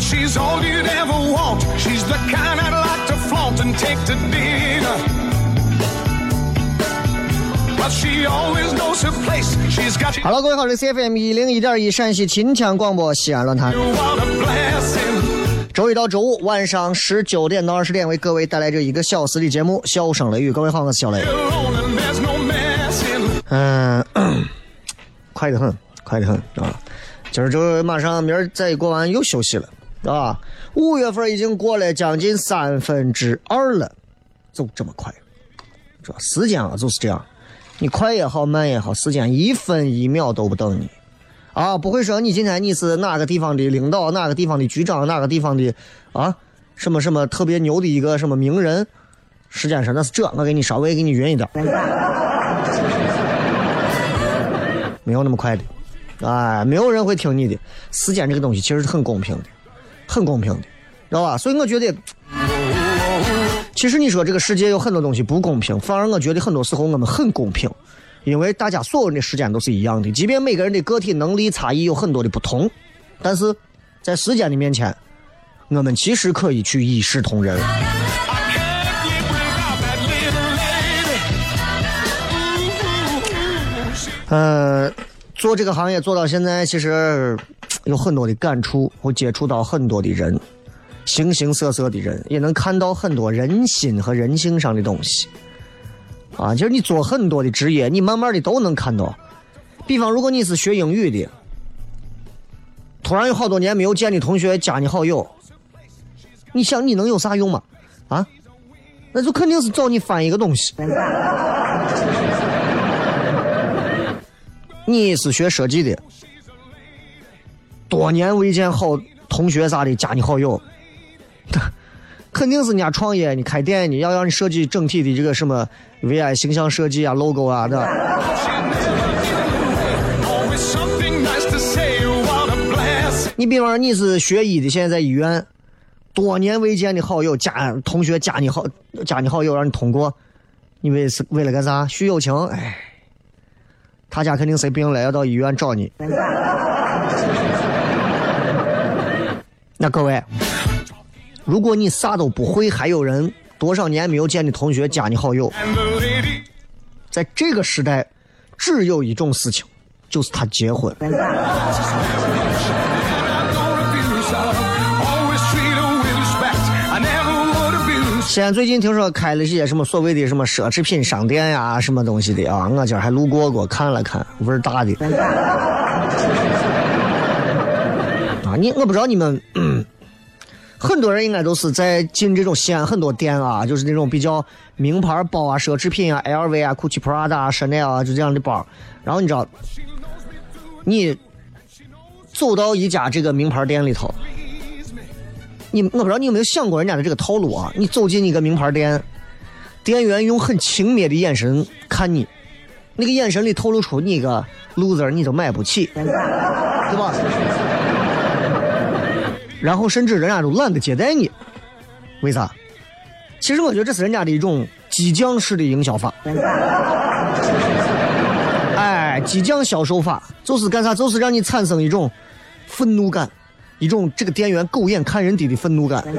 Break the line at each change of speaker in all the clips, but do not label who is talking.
She's all you'd ever want. She's the kind I'd like to flaunt and take to dinner. But she always knows her place. She's got.
Hello，各位好，这是 CFM 一零一点一陕西秦腔广播西安论坛。周一到周五晚上十九点到二十点为各位带来这一个小时的节目《笑声雷雨》。各位好，我是小雷。嗯，快得很，快得很啊！今儿就马上明儿再一过完又休息了，啊！五月份已经过了将近三分之二了，就这么快，这时间啊就是这样，你快也好，慢也好，时间一分一秒都不等你，啊！不会说你今天你是哪个地方的领导，哪个地方的局长，哪个地方的啊什么什么特别牛的一个什么名人，时间上那是这，我给你稍微给你匀一点。没有那么快的，哎，没有人会听你的。时间这个东西其实是很公平的，很公平的，知道吧？所以我觉得，其实你说这个世界有很多东西不公平，反而我觉得很多时候我们很公平，因为大家所有人的时间都是一样的，即便每个人的个体能力差异有很多的不同，但是在时间的面前，我们其实可以去一视同仁。呃，做这个行业做到现在，其实有很多的感触，我接触到很多的人，形形色色的人，也能看到很多人心和人性上的东西。啊，就是你做很多的职业，你慢慢的都能看到。比方，如果你是学英语的，突然有好多年没有见的同学加你好友，你想你能有啥用吗？啊，那就肯定是找你翻一个东西。你是学设计的，多年未见好同学啥的加你好友，肯定是人家创业，你开店，你要让你设计整体的这个什么 VI 形象设计啊、logo 啊的。你比方说你是学医的，现在在医院，多年未见的好友加同学加你好加你好友让你通过，你为是为了干啥？叙友情，哎，他家肯定生病了，要到医院找你。那各位，如果你啥都不会，还有人多少年没有见的同学加你好友，在这个时代，只有一种事情，就是他结婚。现在最近听说开了一些什么所谓的什么奢侈品商店呀，什么东西的啊，我今儿还路过过看了看，味儿大的。啊，你我不知道你们，嗯很多人应该都是在进这种西安很多店啊，就是那种比较名牌包啊、奢侈品啊、LV 啊、GUCCI、Prada 啊、Chanel 啊，就这样的包。然后你知道，你走到一家这个名牌店里头，你我不知道你有没有想过人家的这个套路啊？你走进一个名牌店，店员用很轻蔑的眼神看你，那个眼神里透露出你一个 loser，你都买不起，对吧？然后甚至人家都懒得接待你，为啥？其实我觉得这是人家的一种激将式的营销法。哎，激将销售法就是干啥？就是让你产生一种愤怒感，一种这个店员狗眼看人低的愤怒感。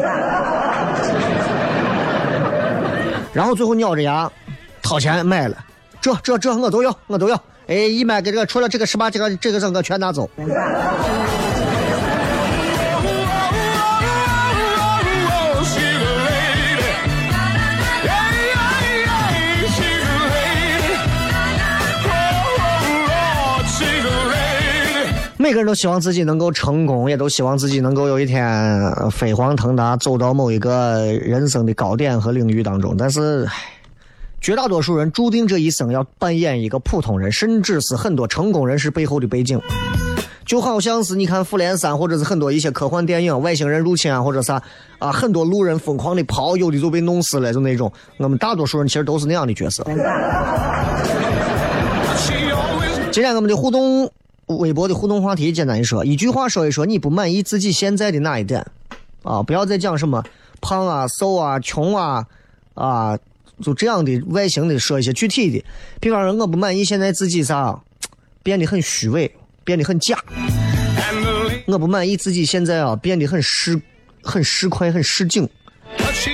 然后最后咬着牙掏钱买了，这这这我都要，我都要。哎，一买给这个除了这个十八这个这个整个全拿走。每个人都希望自己能够成功，也都希望自己能够有一天飞黄腾达，走到某一个人生的高点和领域当中。但是，绝大多数人注定这一生要扮演一个普通人，甚至是很多成功人士背后的背景。就好像是你看《复联三》，或者是很多一些科幻电影，外星人入侵啊，或者啥啊，很多路人疯狂的跑，有的就被弄死了，就那种。我们大多数人其实都是那样的角色。今天我们的互动。微博的互动话题，简单一说，一句话说一说你不满意自己现在的哪一点啊？不要再讲什么胖啊、瘦啊、穷啊啊，就这样的外形的，说一些具体的。比方说，我不满意现在自己啥，变得很虚伪，变得很假。我不满意自己现在啊，变得很市很市侩、很市井。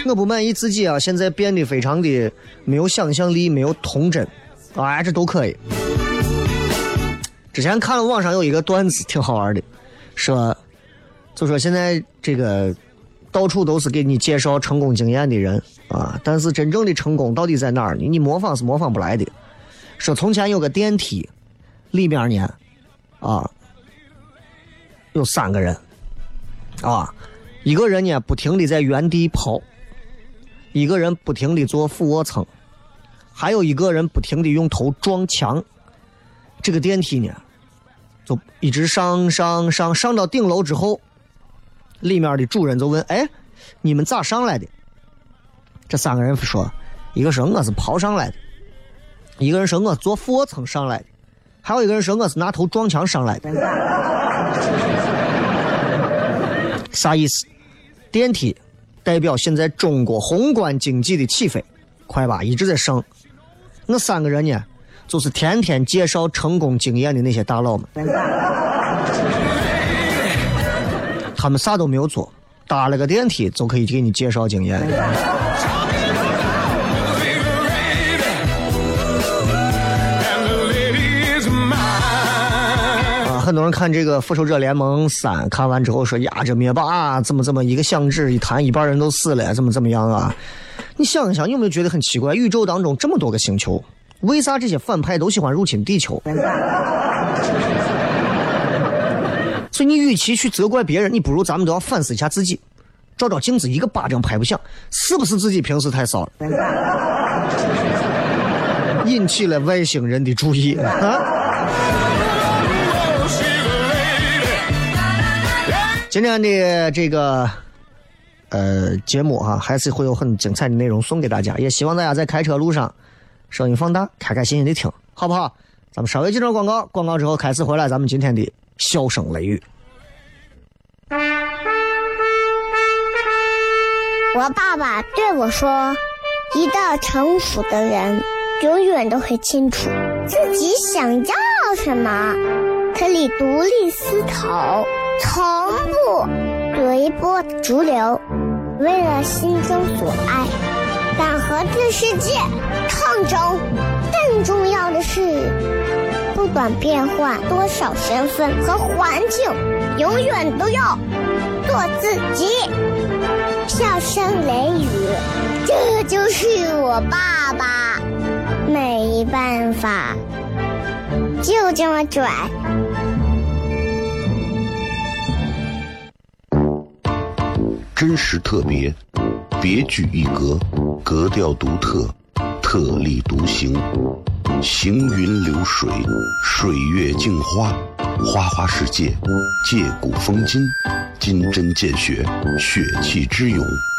我不满意自己啊，现在变得非常的没有想象力、没有童真。啊，这都可以。之前看了网上有一个段子，挺好玩的，说，就说现在这个到处都是给你介绍成功经验的人啊，但是真正的成功到底在哪儿呢？你模仿是模仿不来的。说从前有个电梯，里面呢，啊，有三个人，啊，一个人呢不停的在原地跑，一个人不停的做俯卧撑，还有一个人不停的用头撞墙。这个电梯呢？就一直上上上上到顶楼之后，里面的主人就问：“哎，你们咋上来的？”这三个人说：“一个说我是跑上来的，一个人说我坐俯卧撑上来的，还有一个人说我是拿头撞墙上来的。”啥意思？电梯代表现在中国宏观经济的起飞，快吧，一直在升。那三个人呢？就是天天介绍成功经验的那些大佬们，他们啥都没有做，搭了个电梯就可以给你介绍经验。啊，很多人看这个《复仇者联盟三》，看完之后说呀，这灭霸怎么怎么一个响指一弹，一半人都死了，怎么怎么样啊？你想一想，有没有觉得很奇怪？宇宙当中这么多个星球。为啥这些反派都喜欢入侵地球？所以你与其去责怪别人，你不如咱们都要反思一下自己，照照镜子，一个巴掌拍不响，是不是自己平时太骚了，引起了外星人的注意啊？今天的这个呃节目哈，还是会有很精彩的内容送给大家，也希望大家在开车路上。声音放大，开开心心的听，好不好？咱们稍微进段广告，广告之后开始回来，咱们今天的笑声雷雨。
我爸爸对我说：“一个成熟的人，永远都会清楚自己想要什么，可以独立思考，从不随波逐流，为了心中所爱。”敢和这世界抗争，更重要的是，不管变换多少身份和环境，永远都要做自己。笑声雷雨，这就是我爸爸，没办法，就这么拽。
真实特别，别具一格。格调独特，特立独行，行云流水，水月镜花，花花世界，借古风今，金针见血，血气之勇，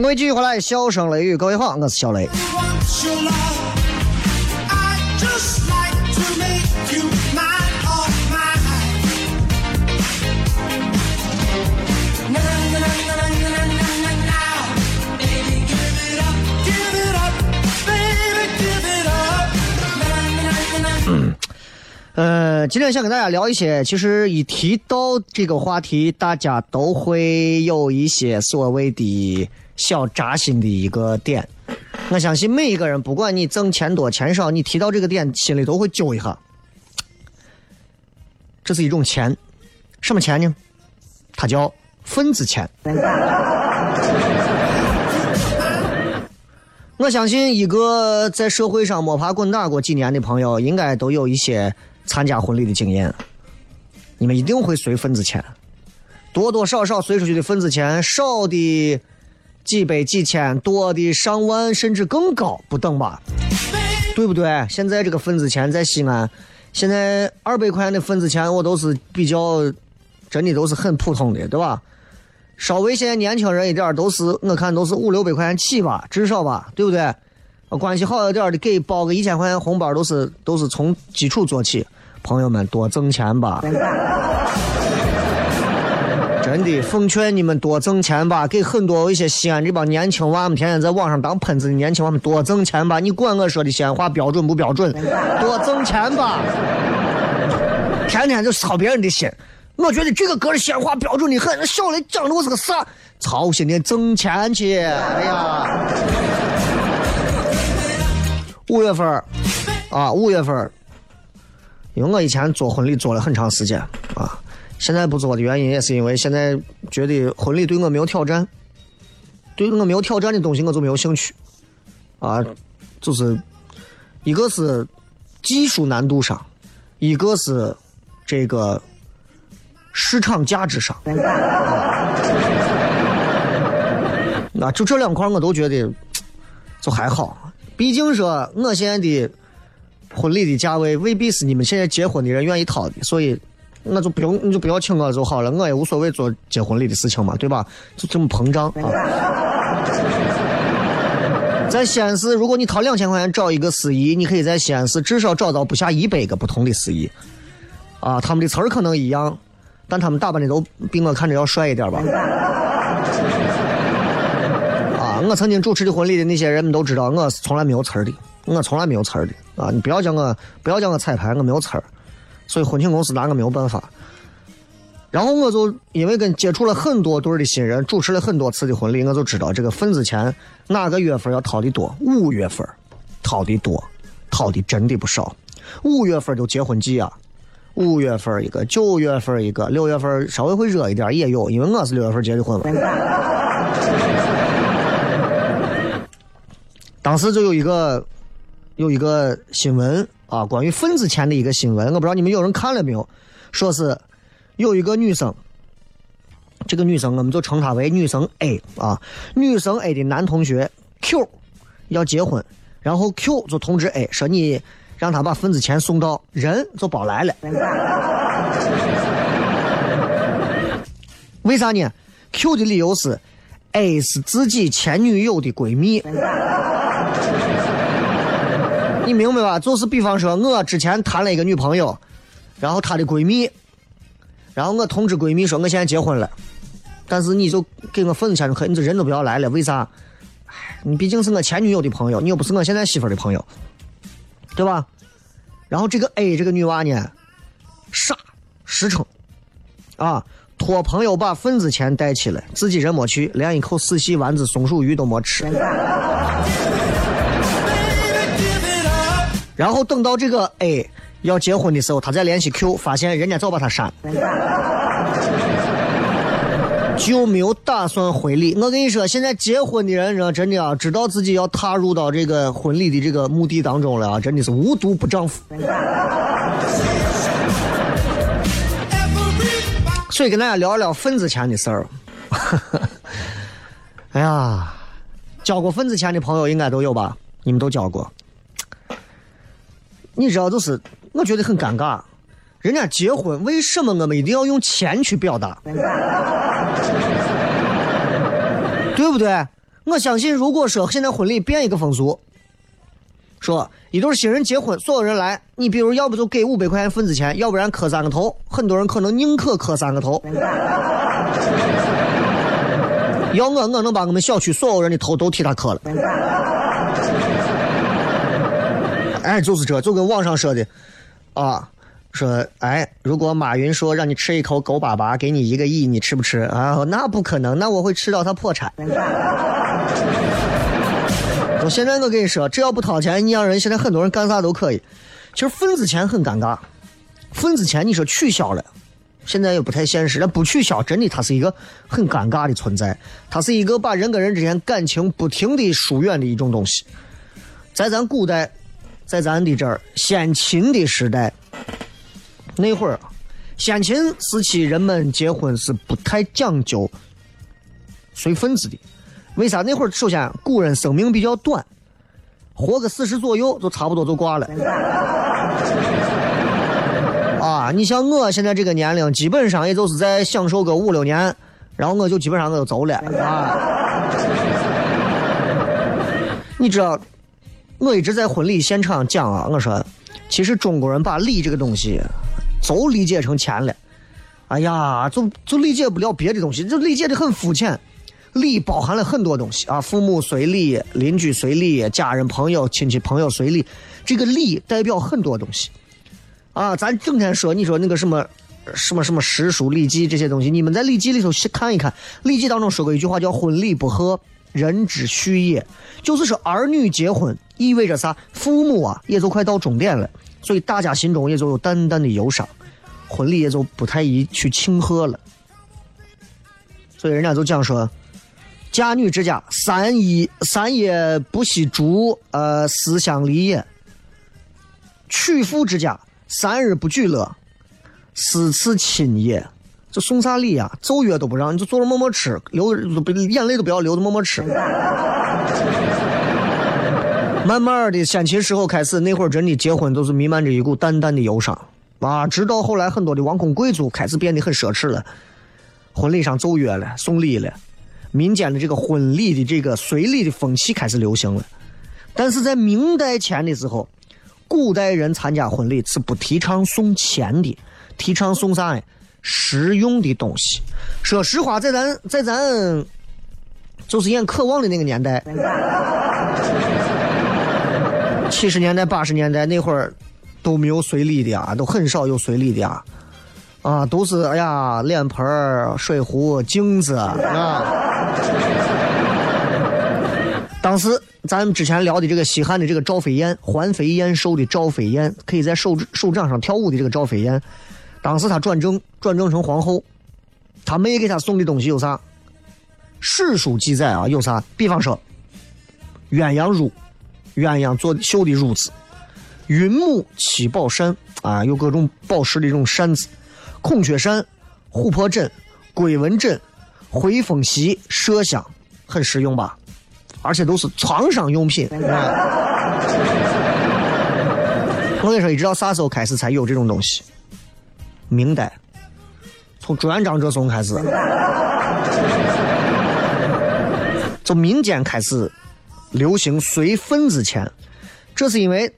迎各位继续回来，笑声雷雨，各位好，我是小雷。呃，今天想跟大家聊一些，其实一提到这个话题，大家都会有一些所谓的小扎心的一个点。我相信每一个人，不管你挣钱多钱少，你提到这个点，心里都会揪一下。这是一种钱，什么钱呢？它叫份子钱。我相信一个在社会上摸爬滚打过几年的朋友，应该都有一些参加婚礼的经验。你们一定会随份子钱，多多少少随出去的份子钱，少的几百几千，多的上万甚至更高，不等吧？对不对？现在这个份子钱在西安，现在二百块钱的份子钱，我都是比较，真的都是很普通的，对吧？稍微现在年轻人一点都是，我看都是五六百块钱起吧，至少吧，对不对？关系好一点的，给包个一千块钱红包，都是都是从基础做起。朋友们，多挣钱吧！真的，奉劝你们多挣钱吧，给很多一些西安这帮年轻娃们，天天在网上当喷子的年轻娃们多挣钱吧！你管我说的西安话标准不标准？多挣钱吧！天天就操别人的心。我觉得这个歌的西安话标准的很。那小雷讲的我是个啥？操心的挣钱去！哎呀，五月份啊，五月份因为我以前做婚礼做了很长时间啊，现在不做的原因也是因为现在觉得婚礼对我没有挑战，对我没有挑战的东西我就没有兴趣啊，就是一个是技术难度上，一个是这个。市场价值上，那就这两块我都觉得就还好。毕竟说我现在的婚礼的价位未必是你们现在结婚的人愿意掏的，所以我就不用你就不要请我就好了，我也无所谓做结婚礼的事情嘛，对吧？就这么膨胀啊！在西安市，如果你掏两千块钱找一个司仪，你可以在西安市至少找到不下一百个不同的司仪，啊，他们的词儿可能一样。但他们打扮的都比我看着要帅一点吧？啊，我曾经主持的婚礼的那些人们都知道，我是从来没有词儿的，我从来没有词儿的啊！你不要叫我，不要叫我彩排，我没有词儿，所以婚庆公司拿我没有办法。然后我就因为跟接触了很多对的新人，主持了很多次的婚礼，我就知道这个份子钱哪个月份要掏的多，五月份掏的多，掏的真的不少，五月份就结婚季啊。五月份一个，九月份一个，六月份稍微会热一点也有，因为我是六月份结的婚嘛。当时就有一个有一个新闻啊，关于份子钱的一个新闻，我不知道你们有人看了没有？说是有一个女生，这个女生我们就称她为女生 A 啊，女生 A 的男同学 Q 要结婚，然后 Q 就通知 A 说你。让他把份子钱送到，人就包来了。为啥呢？Q 的理由是，A 是自己前女友的闺蜜。你明白吧？就是比方说，我之前谈了一个女朋友，然后她的闺蜜，然后我通知闺蜜说我现在结婚了，但是你就给我份子钱就可以，你这人都不要来了，为啥？你毕竟是我前女友的朋友，你又不是我现在媳妇的朋友，对吧？然后这个 A 这个女娃呢，傻实诚，啊，托朋友把份子钱带去了，自己人没去，连一口死细丸子、松鼠鱼都没吃。然后等到这个 A 要结婚的时候，他再联系 Q，发现人家早把他删了，就没有打算回礼。我跟你说，现在结婚的人，真的啊，知道自己要踏入到这个婚礼的这个墓地当中了啊，真的是无毒不丈夫。所以跟大家聊一聊份子钱的事儿。哎呀，交过份子钱的朋友应该都有吧？你们都交过。你知道，就是我觉得很尴尬。人家结婚，为什么我们一定要用钱去表达？对不对？我相信，如果说现在婚礼变一个风俗，说一对新人结婚，所有人来，你比如要不就给五百块钱份子钱，要不然磕三个头。很多人可能宁可磕三个头。要我，我能把我们小区所有人的头都替他磕了。哎，就是这就跟网上说的，啊，说哎，如果马云说让你吃一口狗粑粑，给你一个亿，你吃不吃啊？那不可能，那我会吃到他破产。我现在我跟你说，只要不掏钱，你让人现在很多人干啥都可以。其实份子钱很尴尬，份子钱你说取消了，现在也不太现实。那不取消，真的它是一个很尴尬的存在，它是一个把人跟人之间感情不停的疏远的一种东西，在咱古代。在咱的这儿，先秦的时代，那会儿，先秦时期人们结婚是不太讲究随份子的。为啥？那会儿首先古人生命比较短，活个四十左右就差不多就挂了。啊，你像我现在这个年龄，基本上也就是在享受个五六年，然后我就基本上我就走了。啊，你知道？我一直在婚礼现场讲啊，我说，其实中国人把礼这个东西，就理解成钱了。哎呀，就就理解不了别的东西，就理解的很肤浅。礼包含了很多东西啊，父母随礼，邻居随礼，家人朋友亲戚朋友随礼，这个礼代表很多东西。啊，咱整天说你说那个什么什么什么诗书礼记这些东西，你们在礼记里头去看一看，礼记当中说过一句话叫“婚礼不和”。人之序也，就是说儿女结婚意味着啥？父母啊，也就快到终点了，所以大家心中也就有淡淡的忧伤，婚礼也就不太宜去庆贺了。所以人家就讲说，嫁女之家，三一三夜不惜烛，呃，思乡离也；娶妇之家，三日不举乐，思次亲也。就送啥礼呀？奏乐都不让，你就坐着默默吃，流眼泪都不要流，默默吃。慢慢的，先秦时候开始，那会儿真的结婚都是弥漫着一股淡淡的忧伤啊。直到后来，很多的王公贵族开始变得很奢侈了，婚礼上奏乐了，送礼了，民间的。这个婚礼的。这个随礼的。风气开始流行了。但是在明代前的时候，古代人参加婚礼是不提倡送钱的，提倡送啥呀？实用的东西，说实话，在咱在咱就是演渴望的。那个年代，七十年代八十年代那会儿都没有随礼的啊，都很少有随礼的啊，啊，都是哎呀，脸盆水壶、镜子啊。当时咱们之前聊的这个西汉的这个赵飞燕，环肥燕瘦的赵飞燕，可以在手手掌上跳舞的这个赵飞燕。当时他转正，转正成皇后，他妹给他送的东西有啥？史书记载啊，有啥？比方说，鸳鸯褥，鸳鸯做绣的褥子，云母七宝扇啊，有各种宝石的这种扇子，孔雀扇、琥珀枕、龟纹枕、回风席、麝香，很实用吧？而且都是床上用品。我跟你说，一直到啥时候开始才有这种东西？明代，从朱元璋这时候开始，从民间开始流行随份子钱，这是因为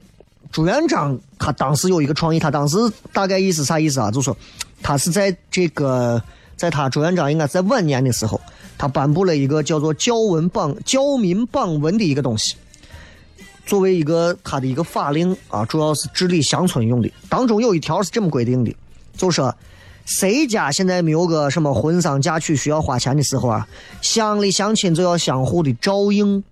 朱元璋他当时有一个创意，他当时大概意思啥意思啊？就说他是在这个，在他朱元璋应该在晚年的时候，他颁布了一个叫做教文榜教民榜文的一个东西，作为一个他的一个法令啊，主要是治理乡村用的。当中有一条是这么规定的，就说谁家现在没有个什么婚丧嫁娶需要花钱的时候啊，乡里乡亲就要相互的照应。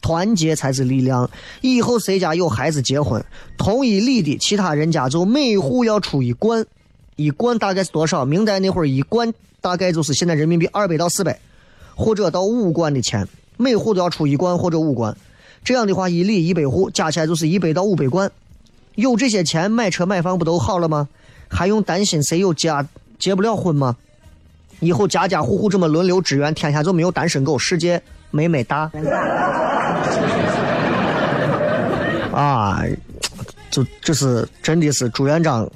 团结才是力量。以后谁家有孩子结婚，同一里的其他人家就每户要出一贯，一贯大概是多少？明代那会儿一贯大概就是现在人民币二百到四百，或者到五贯的钱，每户都要出一贯或者五贯。这样的话，一里一百户加起来就是一百到五百贯。有这些钱买车买房不都好了吗？还用担心谁有家结不了婚吗？以后家家户户这么轮流支援，天下就没有单身狗，世界美美哒。啊，就这是真的是朱元璋，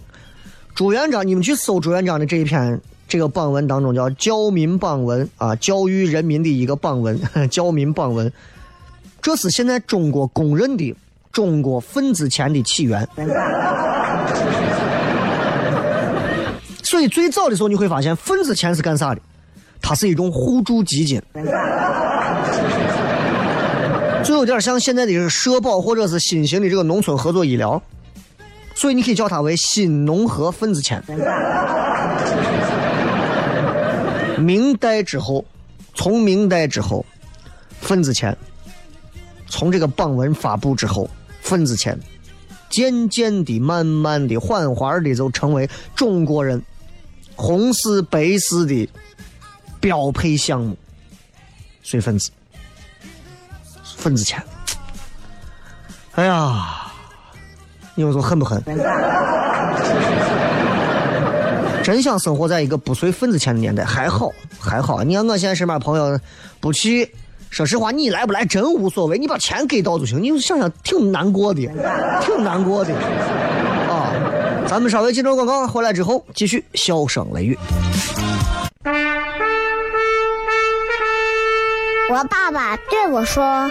朱元璋，你们去搜朱元璋的这一篇这个榜文当中叫教民榜文啊，教育人民的一个榜文，教民榜文，这是现在中国公认的中国份子钱的起源。所以最早的时候你会发现份子钱是干啥的？它是一种互助基金。就有点像现在的社保或者是新型的这个农村合作医疗，所以你可以叫它为新农合份子钱。明代之后，从明代之后，份子钱，从这个榜文发布之后，份子钱渐渐的、慢慢的、缓缓的就成为中国人红事白事的标配项目，随份子。份子钱，哎呀，你们说狠不狠？真想生活在一个不随份子钱的年代，还好还好。你看我现在身边朋友不去，说实话，你来不来真无所谓，你把钱给到就行。你想想，挺难过的，挺难过的啊。咱们稍微进段广告，回来之后继续笑声雷雨。
我爸爸对我说。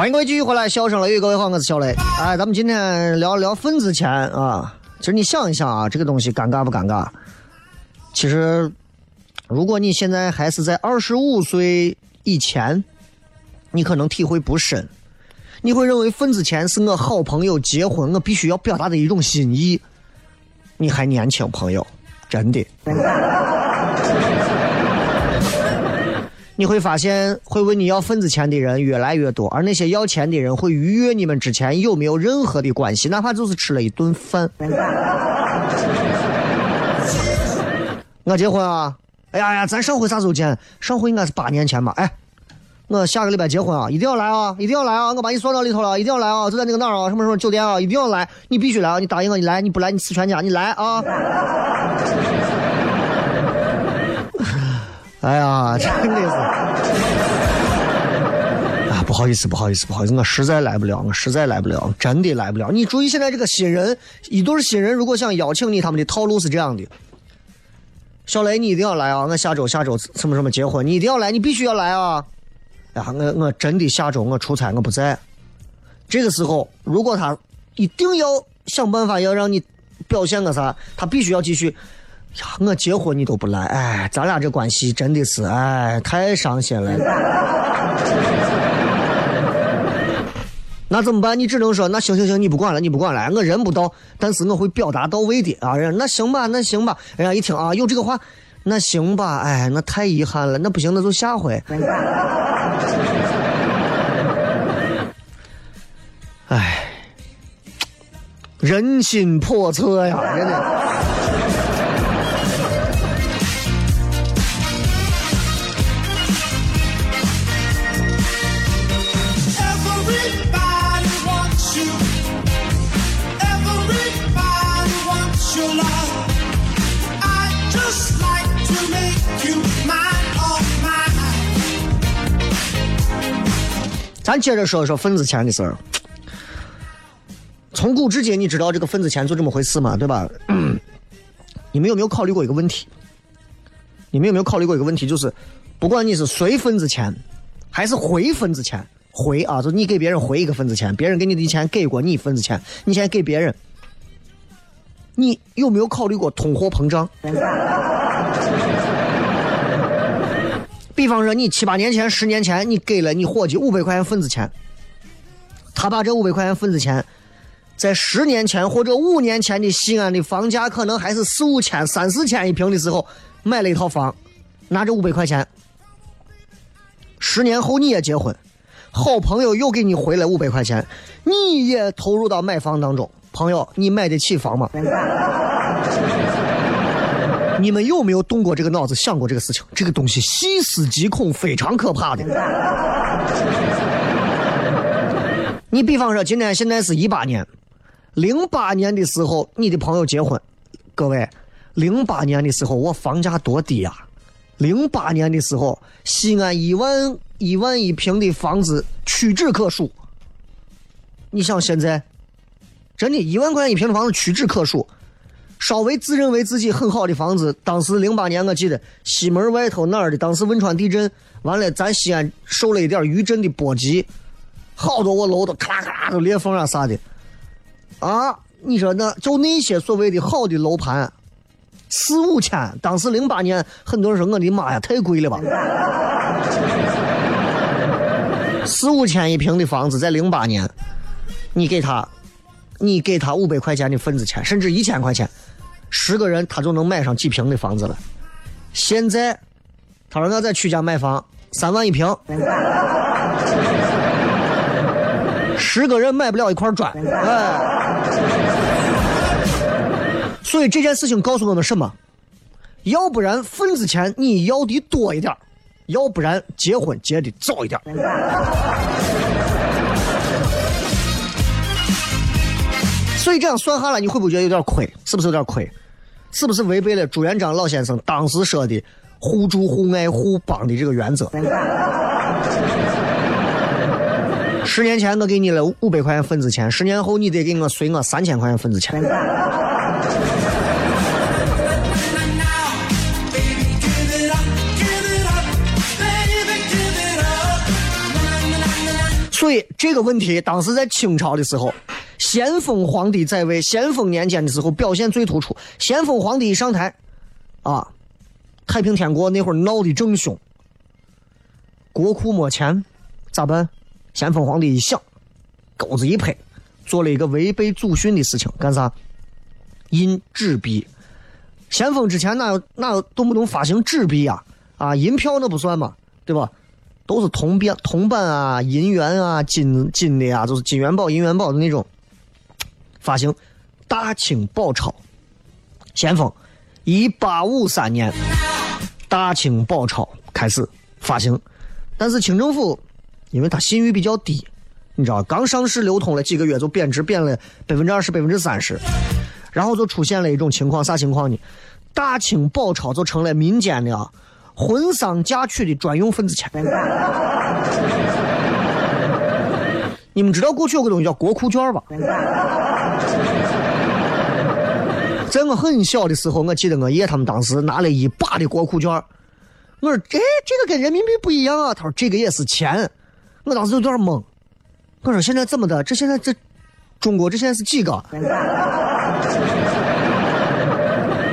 欢迎各位继续回来，笑声雷雨，各位好，我是小雷。哎，咱们今天聊聊份子钱啊。其实你想一想啊，这个东西尴尬不尴尬？其实，如果你现在还是在二十五岁以前，你可能体会不深。你会认为份子钱是我好朋友结婚我必须要表达的一种心意。你还年轻，朋友，真的。你会发现，会问你要份子钱的人越来越多，而那些要钱的人会逾越你们之前有没有任何的关系，哪怕就是吃了一顿饭。我结婚啊！哎呀呀，咱上回啥时候见？上回应该是八年前吧？哎，我下个礼拜结婚啊，一定要来啊！一定要来啊！我把你送到里头了，一定要来啊！就在那个哪儿啊？什么什么酒店啊？一定要来！你必须来啊！你答应我，你来！你不来，你死全家！你来啊！哎呀，真的是 啊！不好意思，不好意思，不好意思，我实在来不了，我实在来不了，真的来不了。你注意，现在这个新人，一对新人如果想邀请你，他们的套路是这样的：小雷，你一定要来啊！我下周下周什么什么结婚，你一定要来，你必须要来啊！呀，我我真的下周我出差，我不在。这个时候，如果他一定要想办法要让你表现个啥，他必须要继续。呀，我结婚你都不来，哎，咱俩这关系真的是，哎，太伤心了。那怎么办？你只能说那行行行，你不管了，你不管了，我人不到，但是我会表达到位的啊。人那行吧，那行吧。人家一听啊，有这个话，那行吧。哎，那太遗憾了，那不行，那就下回。哎，人心叵测呀，真的。咱接着说说份子钱的事儿。从古至今，你知道这个份子钱就这么回事吗，对吧？你们有没有考虑过一个问题？你们有没有考虑过一个问题？就是，不管你是随份子钱，还是回份子钱，回啊，就你给别人回一个份子钱，别人给你的钱给过你份子钱，你现在给别人，你有没有考虑过通货膨胀？比方说，你七八年前、十年前，你给了你伙计五百块钱份子钱，他把这五百块钱份子钱，在十年前或者五年前的西安的房价可能还是四五千、三四千一平的时候，买了一套房，拿着五百块钱，十年后你也结婚，好朋友又给你回来五百块钱，你也投入到买房当中，朋友，你买得起房吗？你们有没有动过这个脑子，想过这个事情？这个东西细思极恐，非常可怕的。你比方说，今天现在是一八年，零八年的时候，你的朋友结婚，各位，零八年的时候我房价多低呀、零八年的时候，西安一万一万一平的房子屈指可数。你想现在，真的，一万块钱一平的房子屈指可数。稍微自认为自己很好的房子，当时零八年我记得西门外头哪儿的，当时汶川地震完了，咱西安受了一点余震的波及，好多我楼都咔啦咔都裂缝啊啥的，啊，你说那就那些所谓的好的楼盘，四五千，当时零八年很多人说我的妈呀太贵了吧，四五千一平的房子在零八年，你给他，你给他五百块钱的份子钱，甚至一千块钱。十个人他就能买上几平的房子了。现在，他说我在曲家买房，三万一平，十个人买不了一块砖，哎。所以这件事情告诉我们什么？要不然份子钱你要的多一点，要不然结婚结的早一点。所以这样算下来，你会不会觉得有点亏？是不是有点亏？是不是违背了朱元璋老先生当时说的“互助互爱互帮”的这个原则？十年前我给你了五百块钱份子钱，十年后你得给我随我三千块钱份子钱。所以这个问题当时在清朝的时候，咸丰皇帝在位，咸丰年间的时候表现最突出。咸丰皇帝一上台，啊，太平天国那会儿闹得正凶，国库没钱，咋办？咸丰皇帝一想，钩子一拍，做了一个违背祖训的事情，干啥？印纸币。咸丰之前哪有哪有动不动发行纸币呀？啊，银票那不算嘛，对吧？都是铜边、铜板啊、银元啊、金金的呀、就是金元宝、银元宝的那种发行。大清宝钞，咸丰一八五三年，大清宝钞开始发行，但是清政府因为它信誉比较低，你知道，刚上市流通了几个月就贬值，贬了百分之二十、百分之三十，然后就出现了一种情况，啥情况呢？大清宝钞就成了民间的啊婚丧嫁娶的专用份子钱。你们知道过去有个东西叫国库券吧？在我很小的时候，我记得我爷他们当时拿了一把的国库券。我说：“哎这个跟人民币不一样啊。”他说：“这个也是钱。”我当时有点懵。我说：“现在怎么的？这现在这中国这现在是几个？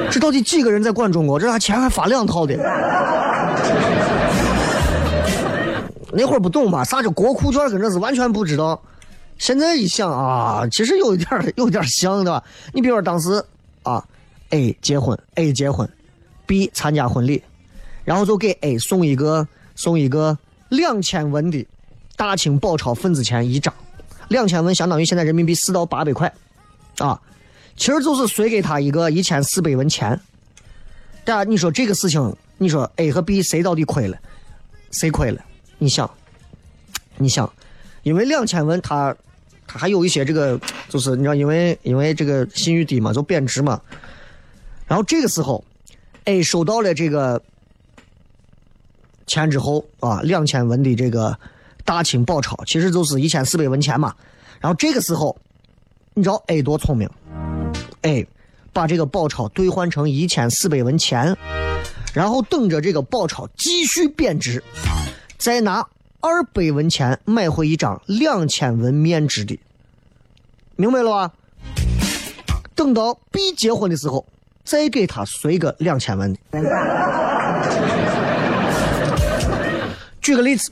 这到底几个人在管中国？这还钱还发两套的？那会儿不懂吧？啥叫国库券？跟这是完全不知道。现在一想啊，其实有一点有点像，对吧？你比如说当时啊，A 结婚，A 结婚，B 参加婚礼，然后就给 A 送一个送一个两千文的大清宝钞份子钱一张，两千文相当于现在人民币四到八百块，啊，其实就是随给他一个一千四百文钱。但你说这个事情，你说 A 和 B 谁到底亏了？谁亏了？你想，你想，因为两千文它它还有一些这个，就是你知道，因为因为这个信誉低嘛，就贬值嘛。然后这个时候，A 收到了这个钱之后啊，两千文的这个大清宝钞，其实就是一千四百文钱嘛。然后这个时候，你知道 A 多聪明？A 把这个宝钞兑换成一千四百文钱，然后等着这个宝钞继续贬值，再拿二百文钱买回一张两千文面值的，明白了吧？等到 B 结婚的时候，再给他随个两千文的。举个例子，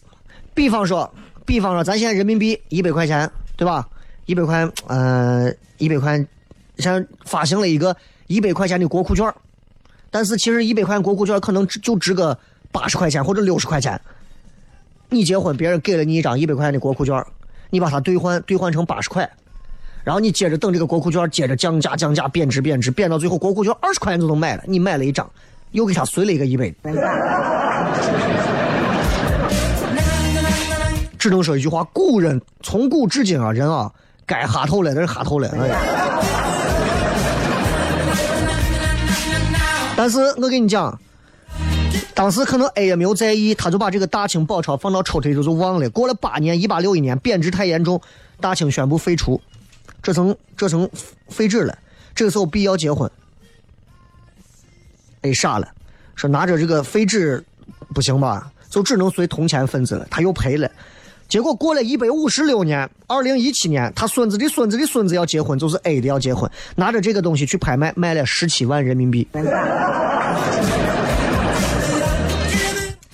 比方说，比方说，咱现在人民币一百块钱，对吧？一百块，呃，一百块，像发行了一个一百块钱的国库券，但是其实一百块国库券可能就值个八十块钱或者六十块钱。你结婚，别人给了你一张一百块钱的国库券，你把它兑换兑换成八十块，然后你接着等这个国库券接着降价降价贬值贬值贬到最后国库券二十块钱就能买了，你买了一张，又给他随了一个一百。只能说一句话：古人从古至今啊，人啊，该哈透了，那是哈透了。哎呀但是我跟你讲，当时可能 A 也没有在意，他就把这个大清宝钞放到抽屉里就忘了。过了八年，一八六一年，贬值太严重，大清宣布废除，这成这成废纸了。这个时候 B 要结婚，A 傻了，说拿着这个废纸不行吧，就只能随铜钱分子了，他又赔了。结果过了一百五十六年，二零一七年，他孙子的孙子的孙子要结婚，就是 A 的要结婚，拿着这个东西去拍卖，卖了十七万人民币。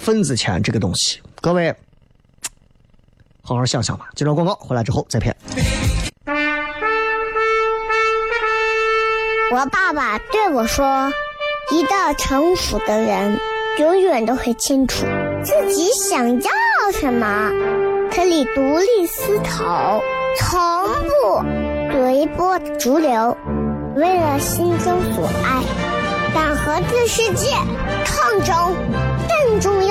份子钱这个东西，各位好好想想吧。接着广告回来之后再骗。
我爸爸对我说：“一个成熟的人，永远都会清楚自己想要什么，可以独立思考，从不随波逐流，为了心中所爱，敢和这世界抗争。更重要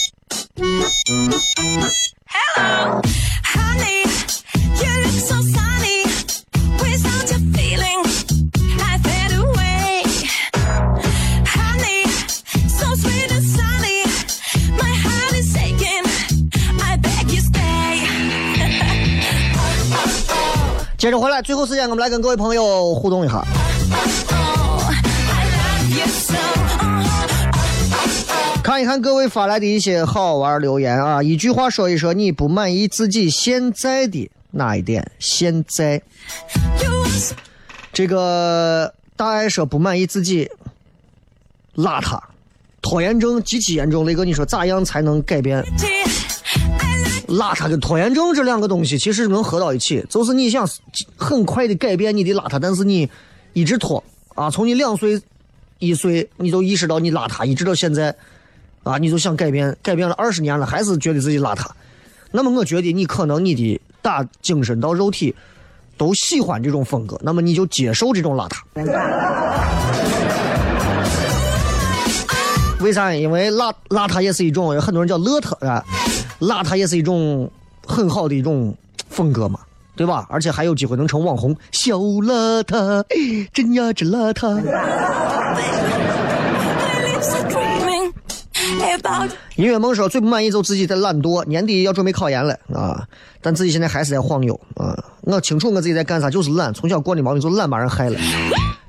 Honey, you look so sunny. Without your feeling, I fade away. Honey, so sweet and sunny. My heart is aching. I beg you stay.
接着回来，最后时间我们来跟各位朋友互动一下。
Oh, oh, Oh, I love you so.
看一看各位发来的一些好玩留言啊，一句话说一说你不满意自己现在的哪一点？现在这个大爱说不满意自己邋遢，拖延症极其严重。雷哥，你说咋样才能改变？邋遢跟拖延症这两个东西其实能合到一起，就是你想很快的改变你的邋遢，但是你一直拖啊，从你两岁、一岁你就意识到你邋遢，一直到现在啊，你就想改变，改变了二十年了，还是觉得自己邋遢。那么我觉得你可能你的打精神到肉体都喜欢这种风格，那么你就接受这种邋遢。为啥？因为邋邋遢也是一种，有很多人叫邋遢啊，邋遢也是一种很好的一种风格嘛，对吧？而且还有机会能成网红，小邋遢，真呀真邋遢。音乐梦说最不满意就自己在懒惰，年底要准备考研了啊，但自己现在还是在晃悠啊。我清楚我自己在干啥，就是懒，从小惯的毛病就懒把人害了，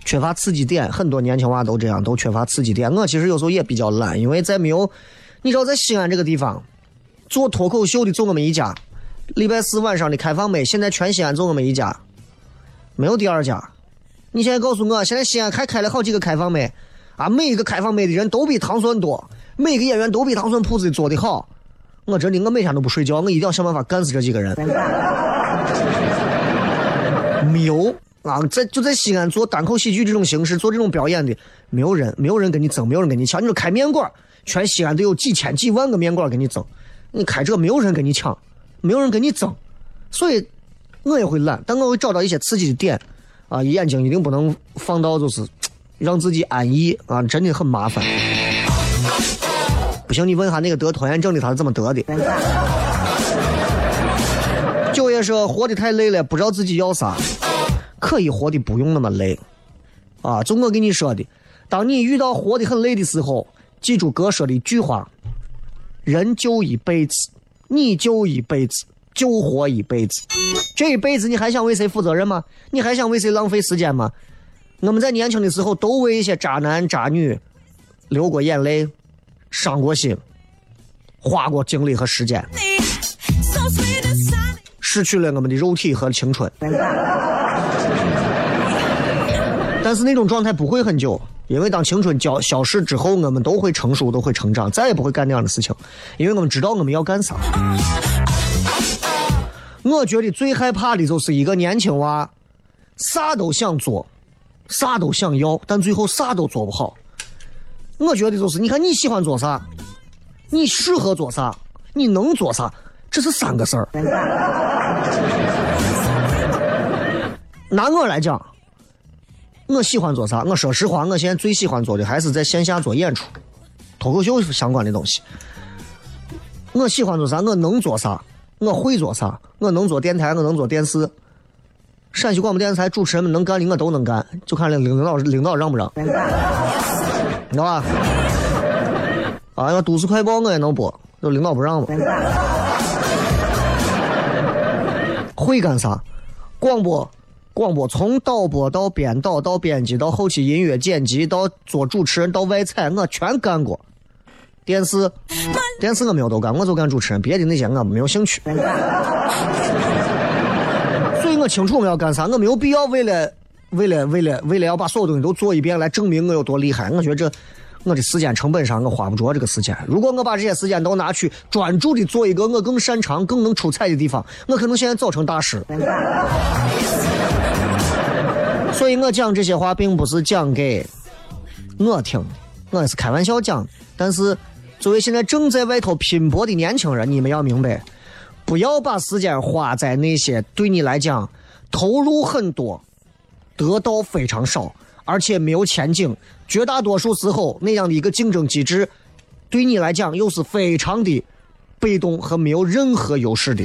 缺乏刺激点。很多年轻娃都这样，都缺乏刺激点。我其实有时候也比较懒，因为在没有，你知道在西安这个地方，做脱口秀的就我们一家，礼拜四晚上的开放麦，现在全西安就我们一家，没有第二家。你现在告诉我，现在西安还开了好几个开放麦，啊，每一个开放麦的人都比唐蒜多，每个演员都比糖蒜铺子做的好。我真的，我每天都不睡觉，我一定要想办法干死这几个人。没有啊，在就在西安做单口喜剧这种形式，做这种表演的，没有人，没有人跟你争，没有人跟你抢。你说开面馆，全西安都有几千几万个面馆跟你争，你开这没有人跟你抢，没有人跟你争，所以我也会懒，但我会找到一些刺激的点啊，眼睛一定不能放到就是让自己安逸啊，真的很麻烦。不行，你问下那个得拖延症的他是怎么得的。九爷说活得太累了，不知道自己要啥，可以活的不用那么累，啊，就我跟你说的，当你遇到活得很累的时候，记住哥说的一句话：人就一辈子，你就一辈子，就活一辈子，这一辈子你还想为谁负责任吗？你还想为谁浪费时间吗？我们在年轻的时候都为一些渣男渣女流过眼泪，伤过心，花过精力和时间。失去了我们的肉体和青春。但是那种状态不会很久，因为当青春消消逝之后，我们都会成熟，都会成长，再也不会干那样的事情，因为我们知道我们要干啥。我觉得最害怕的就是一个年轻娃，啥都想做，啥都想要，但最后啥都做不好。我觉得就是，你看你喜欢做啥，你适合做啥，你能做啥，这是三个事儿。拿我来讲，我喜欢做啥？我说实话，我现在最喜欢做的还是在线下做演出，脱口秀相关的东西。我喜欢做啥？我能做啥？我会做啥？我能做电台，我能做电视。陕西广播电视台主持人们能干的我都能干，就看领领导领导让不让，你知道吧？啊，要都市快报我也能播，就领导不让嘛。会干啥？广播，广播从导播到编导到编辑到后期音乐剪辑到做主持人到外采，我全干过。电视，电视我没有都干，我就干主持人，别的那些我没有兴趣。所以我清楚我要干啥，我没有必要为了为了为了为了要把所有东西都做一遍来证明我有多厉害。我觉得这我的时间成本上我花不着这个时间。如果我把这些时间都拿去专注的做一个我更擅长、更能出彩的地方，我可能现在早成大师。所以我讲这些话并不是讲给我听，我是开玩笑讲。但是作为现在正在外头拼搏的年轻人，你们要明白，不要把时间花在那些对你来讲投入很多、得到非常少，而且没有前景。绝大多数时候，那样的一个竞争机制，对你来讲又是非常的被动和没有任何优势的。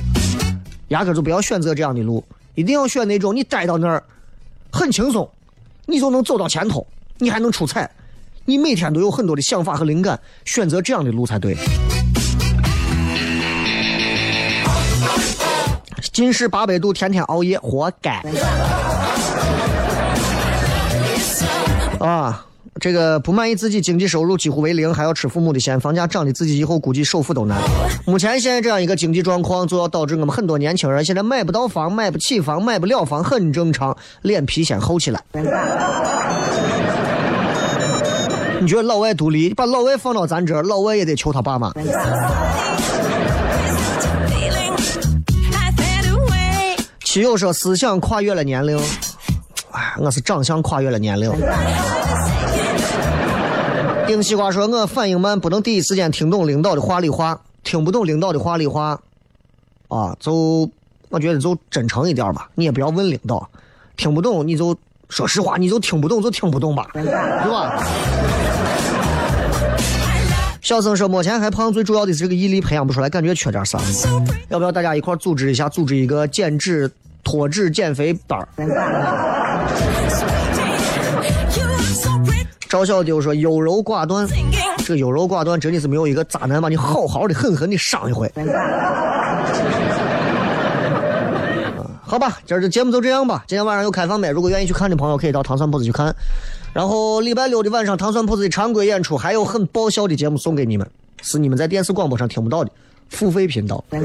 压根就不要选择这样的路，一定要选那种你待到那儿很轻松，你就能走到前头，你还能出彩，你每天都有很多的想法和灵感，选择这样的路才对。近视八百度，天天熬夜，活该。啊，这个不满意自己经济收入几乎为零，还要吃父母的钱，房价涨的自己以后估计首付都难。目前现在这样一个经济状况，就要导致我们很多年轻人现在买不到房、买不起房、买不了房，很正常，脸皮先厚起来。你觉得老外独立，把老外放到咱这，老外也得求他爸妈。亲友说思想跨越了年龄，哎，我是长相跨越了年龄。丁西瓜说：“我反应慢，不能第一时间听懂领导的话里话，听不懂领导的话里话，啊，就我觉得就真诚一点吧，你也不要问领导，听不懂你就说实话，你就听不懂就听不懂吧，对吧？”小生说：“目前还胖，最主要的是这个毅力培养不出来，感觉缺点啥。要不要大家一块组织一下，组织一个减脂、脱脂、减肥班儿？”赵小丢说：“优柔寡断，这个优柔寡断真的是没有一个渣男把你好好的狠狠的伤一回。好吧，今儿这节目就这样吧。今天晚上有开放麦，如果愿意去看的朋友，可以到糖蒜铺子去看。然后礼拜六的晚上，糖蒜铺子的常规演出还有很爆笑的节目送给你们，是你们在电视广播上听不到的付费频道。拜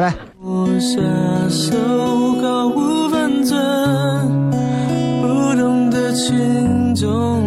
拜。
我下手高无分寸，不懂得轻重